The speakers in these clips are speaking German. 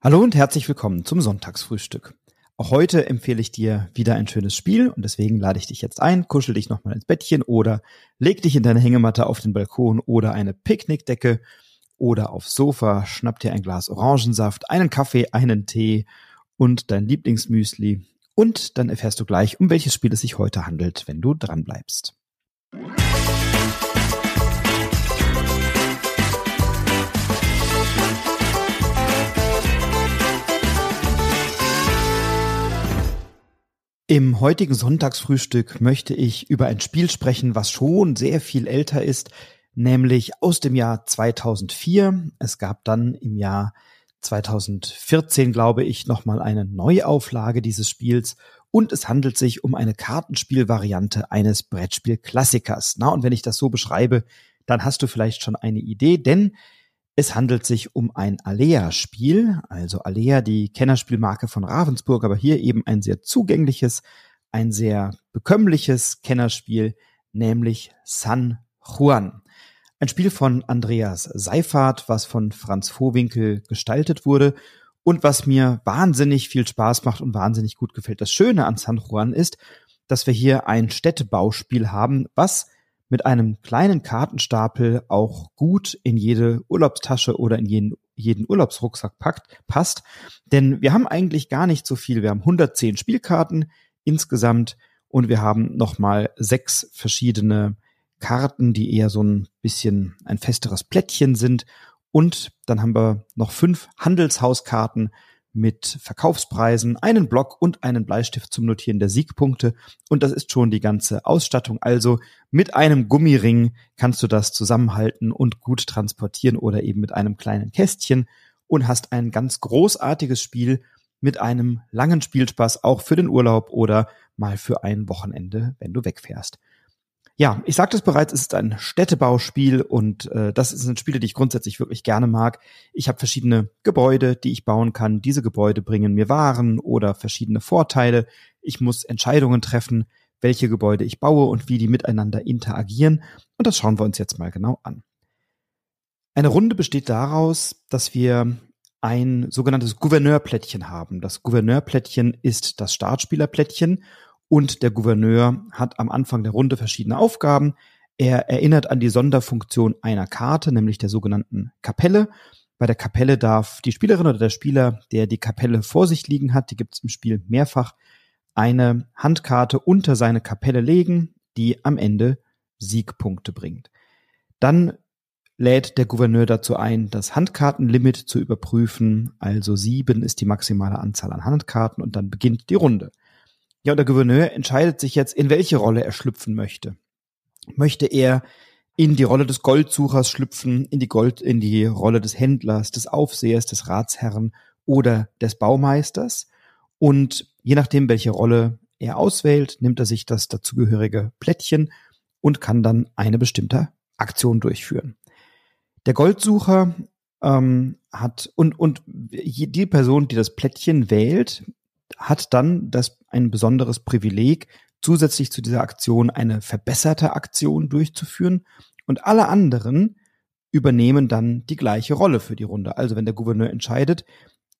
Hallo und herzlich willkommen zum Sonntagsfrühstück. Auch heute empfehle ich dir wieder ein schönes Spiel und deswegen lade ich dich jetzt ein, kuschel dich nochmal ins Bettchen oder leg dich in deine Hängematte auf den Balkon oder eine Picknickdecke oder aufs Sofa, schnapp dir ein Glas Orangensaft, einen Kaffee, einen Tee und dein Lieblingsmüsli und dann erfährst du gleich, um welches Spiel es sich heute handelt, wenn du dran bleibst. Im heutigen Sonntagsfrühstück möchte ich über ein Spiel sprechen, was schon sehr viel älter ist, nämlich aus dem Jahr 2004. Es gab dann im Jahr 2014, glaube ich, nochmal eine Neuauflage dieses Spiels und es handelt sich um eine Kartenspielvariante eines Brettspielklassikers. Na, und wenn ich das so beschreibe, dann hast du vielleicht schon eine Idee, denn es handelt sich um ein Alea-Spiel, also Alea, die Kennerspielmarke von Ravensburg, aber hier eben ein sehr zugängliches, ein sehr bekömmliches Kennerspiel, nämlich San Juan. Ein Spiel von Andreas Seifert, was von Franz Vohwinkel gestaltet wurde und was mir wahnsinnig viel Spaß macht und wahnsinnig gut gefällt. Das Schöne an San Juan ist, dass wir hier ein Städtebauspiel haben, was mit einem kleinen Kartenstapel auch gut in jede Urlaubstasche oder in jeden, jeden Urlaubsrucksack packt, passt. Denn wir haben eigentlich gar nicht so viel. Wir haben 110 Spielkarten insgesamt und wir haben nochmal sechs verschiedene Karten, die eher so ein bisschen ein festeres Plättchen sind. Und dann haben wir noch fünf Handelshauskarten, mit Verkaufspreisen, einen Block und einen Bleistift zum Notieren der Siegpunkte. Und das ist schon die ganze Ausstattung. Also mit einem Gummiring kannst du das zusammenhalten und gut transportieren oder eben mit einem kleinen Kästchen und hast ein ganz großartiges Spiel mit einem langen Spielspaß auch für den Urlaub oder mal für ein Wochenende, wenn du wegfährst. Ja, ich sagte es bereits, es ist ein Städtebauspiel und äh, das sind Spiele, die ich grundsätzlich wirklich gerne mag. Ich habe verschiedene Gebäude, die ich bauen kann. Diese Gebäude bringen mir Waren oder verschiedene Vorteile. Ich muss Entscheidungen treffen, welche Gebäude ich baue und wie die miteinander interagieren. Und das schauen wir uns jetzt mal genau an. Eine Runde besteht daraus, dass wir ein sogenanntes Gouverneurplättchen haben. Das Gouverneurplättchen ist das Startspielerplättchen und der Gouverneur hat am Anfang der Runde verschiedene Aufgaben. Er erinnert an die Sonderfunktion einer Karte, nämlich der sogenannten Kapelle. Bei der Kapelle darf die Spielerin oder der Spieler, der die Kapelle vor sich liegen hat, die gibt es im Spiel mehrfach, eine Handkarte unter seine Kapelle legen, die am Ende Siegpunkte bringt. Dann lädt der Gouverneur dazu ein, das Handkartenlimit zu überprüfen. Also sieben ist die maximale Anzahl an Handkarten und dann beginnt die Runde. Ja, und der Gouverneur entscheidet sich jetzt, in welche Rolle er schlüpfen möchte. Möchte er in die Rolle des Goldsuchers schlüpfen, in die Gold, in die Rolle des Händlers, des Aufsehers, des Ratsherrn oder des Baumeisters. Und je nachdem, welche Rolle er auswählt, nimmt er sich das dazugehörige Plättchen und kann dann eine bestimmte Aktion durchführen. Der Goldsucher ähm, hat und und die Person, die das Plättchen wählt, hat dann das ein besonderes Privileg, zusätzlich zu dieser Aktion eine verbesserte Aktion durchzuführen und alle anderen übernehmen dann die gleiche Rolle für die Runde. Also wenn der Gouverneur entscheidet,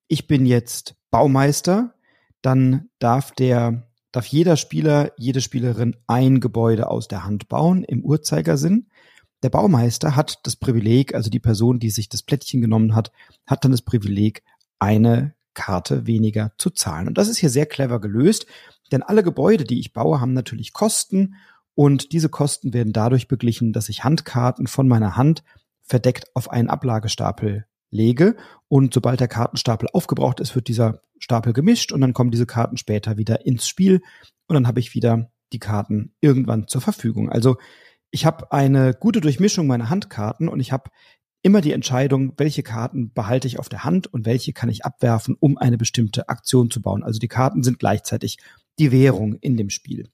ich bin jetzt Baumeister, dann darf der darf jeder Spieler, jede Spielerin ein Gebäude aus der Hand bauen im Uhrzeigersinn. Der Baumeister hat das Privileg, also die Person, die sich das Plättchen genommen hat, hat dann das Privileg, eine Karte weniger zu zahlen. Und das ist hier sehr clever gelöst, denn alle Gebäude, die ich baue, haben natürlich Kosten und diese Kosten werden dadurch beglichen, dass ich Handkarten von meiner Hand verdeckt auf einen Ablagestapel lege und sobald der Kartenstapel aufgebraucht ist, wird dieser Stapel gemischt und dann kommen diese Karten später wieder ins Spiel und dann habe ich wieder die Karten irgendwann zur Verfügung. Also ich habe eine gute Durchmischung meiner Handkarten und ich habe immer die Entscheidung, welche Karten behalte ich auf der Hand und welche kann ich abwerfen, um eine bestimmte Aktion zu bauen. Also die Karten sind gleichzeitig die Währung in dem Spiel.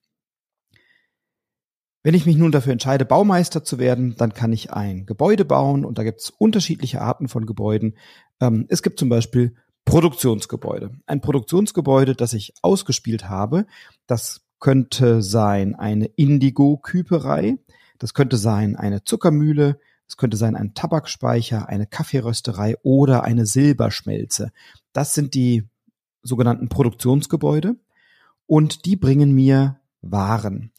Wenn ich mich nun dafür entscheide, Baumeister zu werden, dann kann ich ein Gebäude bauen und da gibt es unterschiedliche Arten von Gebäuden. Ähm, es gibt zum Beispiel Produktionsgebäude. Ein Produktionsgebäude, das ich ausgespielt habe, das könnte sein eine Indigo-Küperei, das könnte sein eine Zuckermühle, es könnte sein ein Tabakspeicher, eine Kaffeerösterei oder eine Silberschmelze. Das sind die sogenannten Produktionsgebäude und die bringen mir Waren.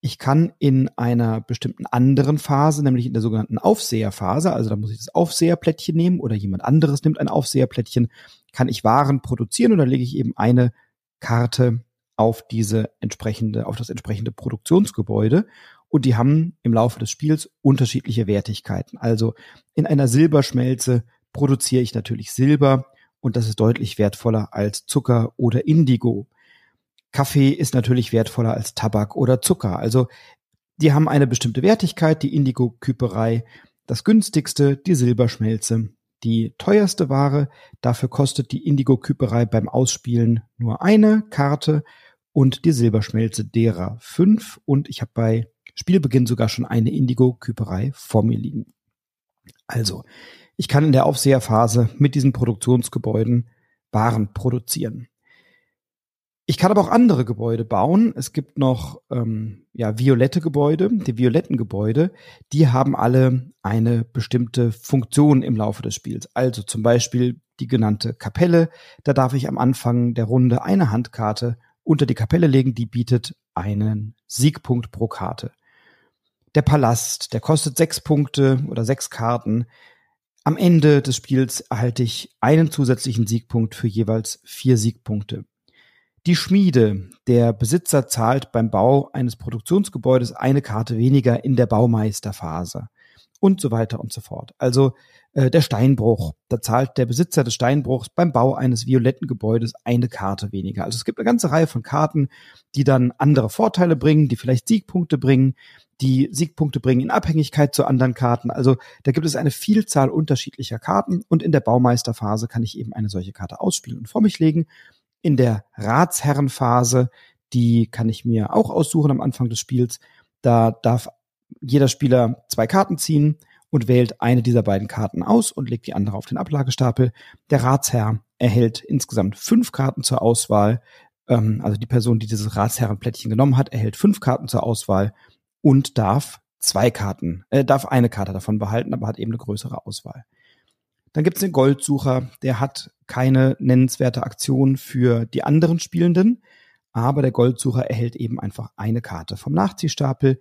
Ich kann in einer bestimmten anderen Phase, nämlich in der sogenannten Aufseherphase, also da muss ich das Aufseherplättchen nehmen oder jemand anderes nimmt ein Aufseherplättchen, kann ich Waren produzieren und dann lege ich eben eine Karte auf diese entsprechende, auf das entsprechende Produktionsgebäude und die haben im Laufe des Spiels unterschiedliche Wertigkeiten. Also in einer Silberschmelze produziere ich natürlich Silber und das ist deutlich wertvoller als Zucker oder Indigo. Kaffee ist natürlich wertvoller als Tabak oder Zucker. Also die haben eine bestimmte Wertigkeit, die Indigo-Küperei, das günstigste, die Silberschmelze. Die teuerste Ware, dafür kostet die Indigo-Küperei beim Ausspielen nur eine Karte und die Silberschmelze derer fünf. Und ich habe bei Spielbeginn sogar schon eine Indigo-Küperei vor mir liegen. Also, ich kann in der Aufseherphase mit diesen Produktionsgebäuden Waren produzieren. Ich kann aber auch andere Gebäude bauen. Es gibt noch ähm, ja, violette Gebäude. Die violetten Gebäude, die haben alle eine bestimmte Funktion im Laufe des Spiels. Also zum Beispiel die genannte Kapelle. Da darf ich am Anfang der Runde eine Handkarte unter die Kapelle legen. Die bietet einen Siegpunkt pro Karte. Der Palast, der kostet sechs Punkte oder sechs Karten. Am Ende des Spiels erhalte ich einen zusätzlichen Siegpunkt für jeweils vier Siegpunkte. Die Schmiede. Der Besitzer zahlt beim Bau eines Produktionsgebäudes eine Karte weniger in der Baumeisterphase und so weiter und so fort. Also äh, der Steinbruch. Da zahlt der Besitzer des Steinbruchs beim Bau eines violetten Gebäudes eine Karte weniger. Also es gibt eine ganze Reihe von Karten, die dann andere Vorteile bringen, die vielleicht Siegpunkte bringen, die Siegpunkte bringen in Abhängigkeit zu anderen Karten. Also da gibt es eine Vielzahl unterschiedlicher Karten und in der Baumeisterphase kann ich eben eine solche Karte ausspielen und vor mich legen in der Ratsherrenphase, die kann ich mir auch aussuchen am Anfang des Spiels. Da darf jeder Spieler zwei Karten ziehen und wählt eine dieser beiden Karten aus und legt die andere auf den Ablagestapel. Der Ratsherr erhält insgesamt fünf Karten zur Auswahl. Ähm, also die Person, die dieses Ratsherrenplättchen genommen hat, erhält fünf Karten zur Auswahl und darf zwei Karten, äh, darf eine Karte davon behalten, aber hat eben eine größere Auswahl. Dann gibt es den Goldsucher, der hat keine nennenswerte Aktion für die anderen Spielenden, aber der Goldsucher erhält eben einfach eine Karte vom Nachziehstapel.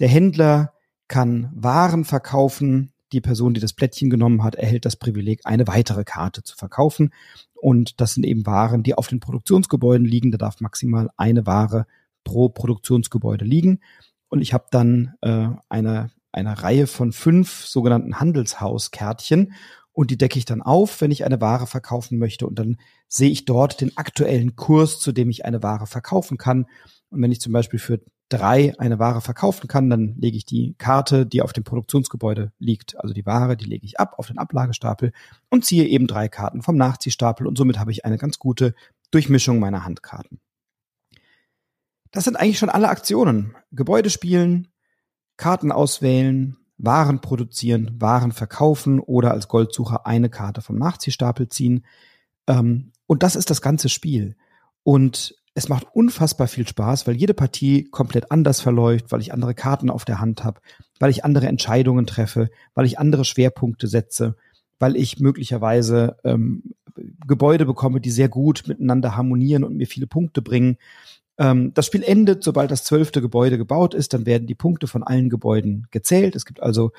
Der Händler kann Waren verkaufen. Die Person, die das Plättchen genommen hat, erhält das Privileg, eine weitere Karte zu verkaufen. Und das sind eben Waren, die auf den Produktionsgebäuden liegen. Da darf maximal eine Ware pro Produktionsgebäude liegen. Und ich habe dann äh, eine, eine Reihe von fünf sogenannten Handelshauskärtchen und die decke ich dann auf, wenn ich eine Ware verkaufen möchte und dann sehe ich dort den aktuellen Kurs, zu dem ich eine Ware verkaufen kann. Und wenn ich zum Beispiel für drei eine Ware verkaufen kann, dann lege ich die Karte, die auf dem Produktionsgebäude liegt, also die Ware, die lege ich ab auf den Ablagestapel und ziehe eben drei Karten vom Nachziehstapel und somit habe ich eine ganz gute Durchmischung meiner Handkarten. Das sind eigentlich schon alle Aktionen. Gebäude spielen, Karten auswählen, waren produzieren, Waren verkaufen oder als Goldsucher eine Karte vom Nachziehstapel ziehen. Ähm, und das ist das ganze Spiel. Und es macht unfassbar viel Spaß, weil jede Partie komplett anders verläuft, weil ich andere Karten auf der Hand habe, weil ich andere Entscheidungen treffe, weil ich andere Schwerpunkte setze, weil ich möglicherweise ähm, Gebäude bekomme, die sehr gut miteinander harmonieren und mir viele Punkte bringen. Ähm, das Spiel endet, sobald das zwölfte Gebäude gebaut ist. Dann werden die Punkte von allen Gebäuden gezählt. Es gibt also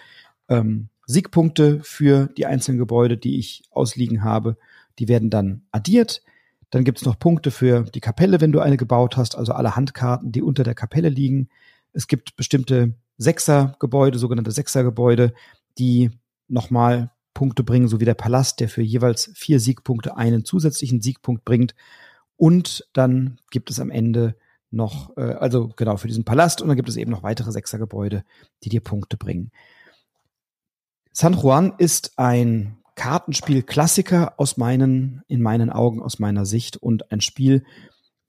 ähm, Siegpunkte für die einzelnen Gebäude, die ich ausliegen habe. Die werden dann addiert. Dann gibt es noch Punkte für die Kapelle, wenn du eine gebaut hast, also alle Handkarten, die unter der Kapelle liegen. Es gibt bestimmte Sechsergebäude, sogenannte Sechsergebäude, die nochmal Punkte bringen, so wie der Palast, der für jeweils vier Siegpunkte einen zusätzlichen Siegpunkt bringt. Und dann gibt es am Ende noch, äh, also genau für diesen Palast und dann gibt es eben noch weitere Sechsergebäude, die dir Punkte bringen. San Juan ist ein Kartenspiel-Klassiker aus meinen, in meinen Augen, aus meiner Sicht und ein Spiel,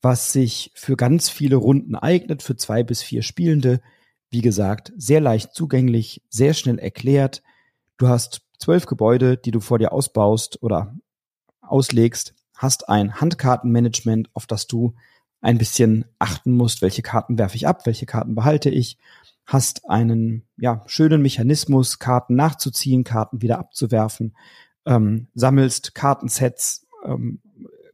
was sich für ganz viele Runden eignet, für zwei bis vier Spielende. Wie gesagt, sehr leicht zugänglich, sehr schnell erklärt. Du hast zwölf Gebäude, die du vor dir ausbaust oder auslegst hast ein Handkartenmanagement, auf das du ein bisschen achten musst, welche Karten werfe ich ab, welche Karten behalte ich, hast einen ja, schönen Mechanismus, Karten nachzuziehen, Karten wieder abzuwerfen, ähm, sammelst Kartensets, ähm,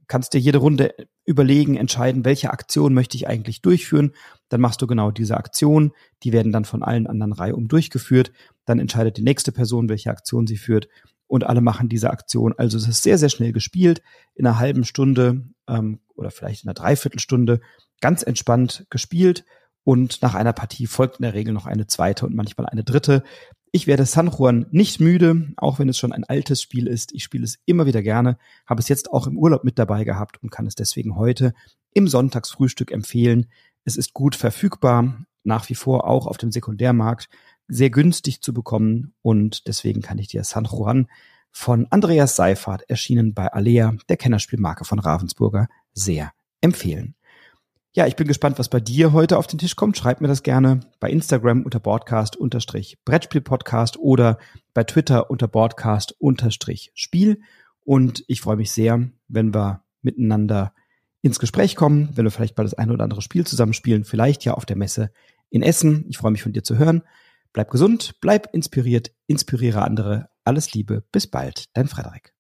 kannst dir jede Runde überlegen, entscheiden, welche Aktion möchte ich eigentlich durchführen. Dann machst du genau diese Aktion. Die werden dann von allen anderen reihum durchgeführt. Dann entscheidet die nächste Person, welche Aktion sie führt. Und alle machen diese Aktion. Also es ist sehr, sehr schnell gespielt. In einer halben Stunde ähm, oder vielleicht in einer Dreiviertelstunde ganz entspannt gespielt. Und nach einer Partie folgt in der Regel noch eine zweite und manchmal eine dritte. Ich werde San Juan nicht müde, auch wenn es schon ein altes Spiel ist. Ich spiele es immer wieder gerne, habe es jetzt auch im Urlaub mit dabei gehabt und kann es deswegen heute im Sonntagsfrühstück empfehlen. Es ist gut verfügbar, nach wie vor auch auf dem Sekundärmarkt, sehr günstig zu bekommen und deswegen kann ich dir San Juan von Andreas Seifert, erschienen bei Alea, der Kennerspielmarke von Ravensburger, sehr empfehlen. Ja, ich bin gespannt, was bei dir heute auf den Tisch kommt. Schreib mir das gerne bei Instagram unter Broadcast unterstrich Brettspiel-Podcast oder bei Twitter unter Broadcast unterstrich Spiel. Und ich freue mich sehr, wenn wir miteinander ins Gespräch kommen, wenn wir vielleicht mal das eine oder andere Spiel zusammenspielen, vielleicht ja auf der Messe in Essen. Ich freue mich von dir zu hören. Bleib gesund, bleib inspiriert, inspiriere andere. Alles Liebe, bis bald, dein Frederik.